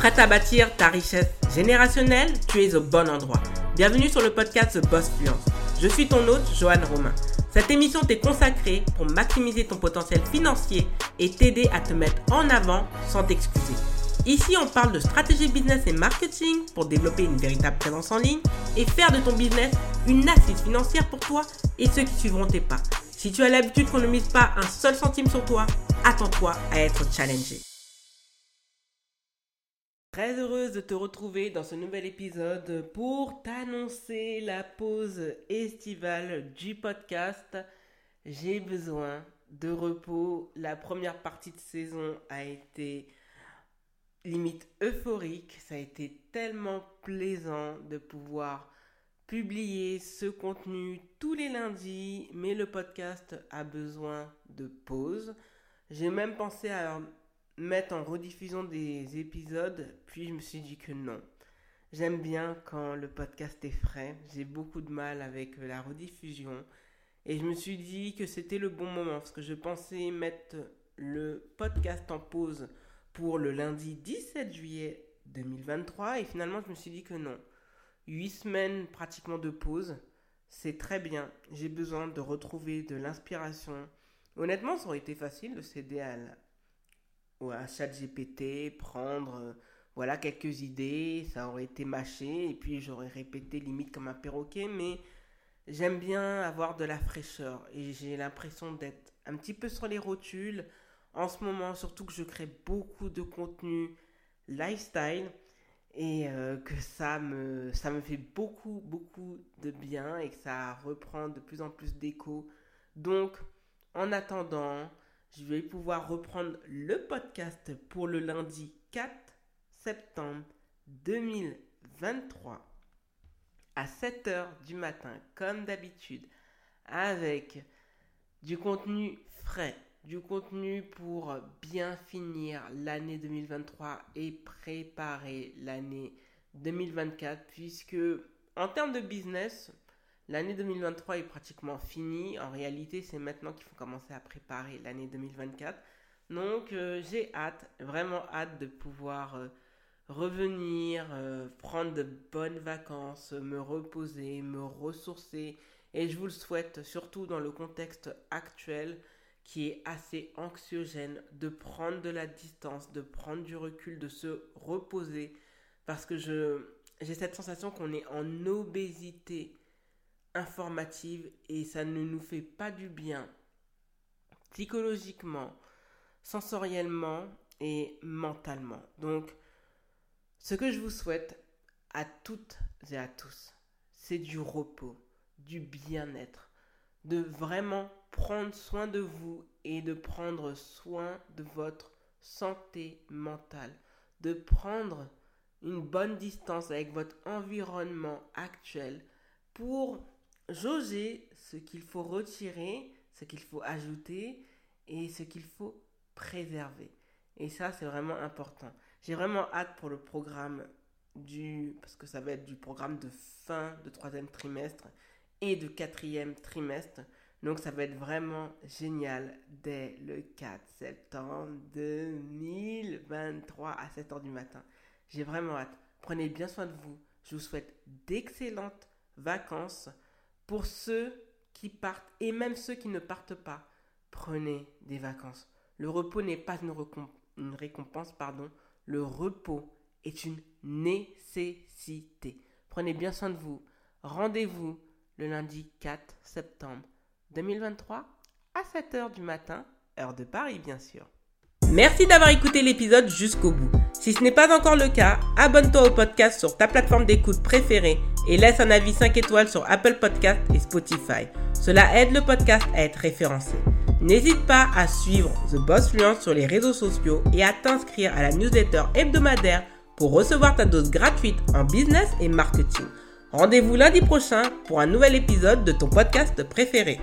Prête à bâtir ta richesse générationnelle Tu es au bon endroit. Bienvenue sur le podcast The Boss Fluence. Je suis ton hôte, Joanne Romain. Cette émission t'est consacrée pour maximiser ton potentiel financier et t'aider à te mettre en avant sans t'excuser. Ici, on parle de stratégie business et marketing pour développer une véritable présence en ligne et faire de ton business une assise financière pour toi et ceux qui suivront tes pas. Si tu as l'habitude qu'on ne mise pas un seul centime sur toi, attends-toi à être challengé. Très heureuse de te retrouver dans ce nouvel épisode pour t'annoncer la pause estivale du podcast. J'ai besoin de repos. La première partie de saison a été limite euphorique. Ça a été tellement plaisant de pouvoir publier ce contenu tous les lundis, mais le podcast a besoin de pause. J'ai même pensé à mettre en rediffusion des épisodes, puis je me suis dit que non. J'aime bien quand le podcast est frais, j'ai beaucoup de mal avec la rediffusion, et je me suis dit que c'était le bon moment, parce que je pensais mettre le podcast en pause pour le lundi 17 juillet 2023, et finalement je me suis dit que non. Huit semaines pratiquement de pause, c'est très bien. J'ai besoin de retrouver de l'inspiration. Honnêtement, ça aurait été facile de céder à, ou à ChatGPT, prendre euh, voilà quelques idées, ça aurait été mâché et puis j'aurais répété limite comme un perroquet, mais j'aime bien avoir de la fraîcheur et j'ai l'impression d'être un petit peu sur les rotules en ce moment, surtout que je crée beaucoup de contenu lifestyle et euh, que ça me, ça me fait beaucoup, beaucoup de bien et que ça reprend de plus en plus d'écho. Donc, en attendant, je vais pouvoir reprendre le podcast pour le lundi 4 septembre 2023 à 7h du matin, comme d'habitude, avec du contenu frais, du contenu pour bien finir l'année 2023 et préparer l'année 2024, puisque en termes de business, L'année 2023 est pratiquement finie. En réalité, c'est maintenant qu'il faut commencer à préparer l'année 2024. Donc, euh, j'ai hâte, vraiment hâte de pouvoir euh, revenir, euh, prendre de bonnes vacances, me reposer, me ressourcer. Et je vous le souhaite, surtout dans le contexte actuel qui est assez anxiogène, de prendre de la distance, de prendre du recul, de se reposer. Parce que j'ai cette sensation qu'on est en obésité informative et ça ne nous fait pas du bien psychologiquement, sensoriellement et mentalement. Donc, ce que je vous souhaite à toutes et à tous, c'est du repos, du bien-être, de vraiment prendre soin de vous et de prendre soin de votre santé mentale, de prendre une bonne distance avec votre environnement actuel pour jauger ce qu'il faut retirer, ce qu'il faut ajouter et ce qu'il faut préserver. Et ça, c'est vraiment important. J'ai vraiment hâte pour le programme du... Parce que ça va être du programme de fin de troisième trimestre et de quatrième trimestre. Donc ça va être vraiment génial dès le 4 septembre 2023 à 7h du matin. J'ai vraiment hâte. Prenez bien soin de vous. Je vous souhaite d'excellentes vacances. Pour ceux qui partent et même ceux qui ne partent pas, prenez des vacances. Le repos n'est pas une, récompense, pardon. Le repos est une nécessité. Prenez bien soin de vous. Rendez-vous le lundi 4 septembre 2023 à 7h du matin, heure de Paris bien sûr. Merci d'avoir écouté l'épisode jusqu'au bout. Si ce n'est pas encore le cas, abonne-toi au podcast sur ta plateforme d'écoute préférée et laisse un avis 5 étoiles sur Apple Podcast et Spotify. Cela aide le podcast à être référencé. N'hésite pas à suivre The Boss Fluence sur les réseaux sociaux et à t'inscrire à la newsletter hebdomadaire pour recevoir ta dose gratuite en business et marketing. Rendez-vous lundi prochain pour un nouvel épisode de ton podcast préféré.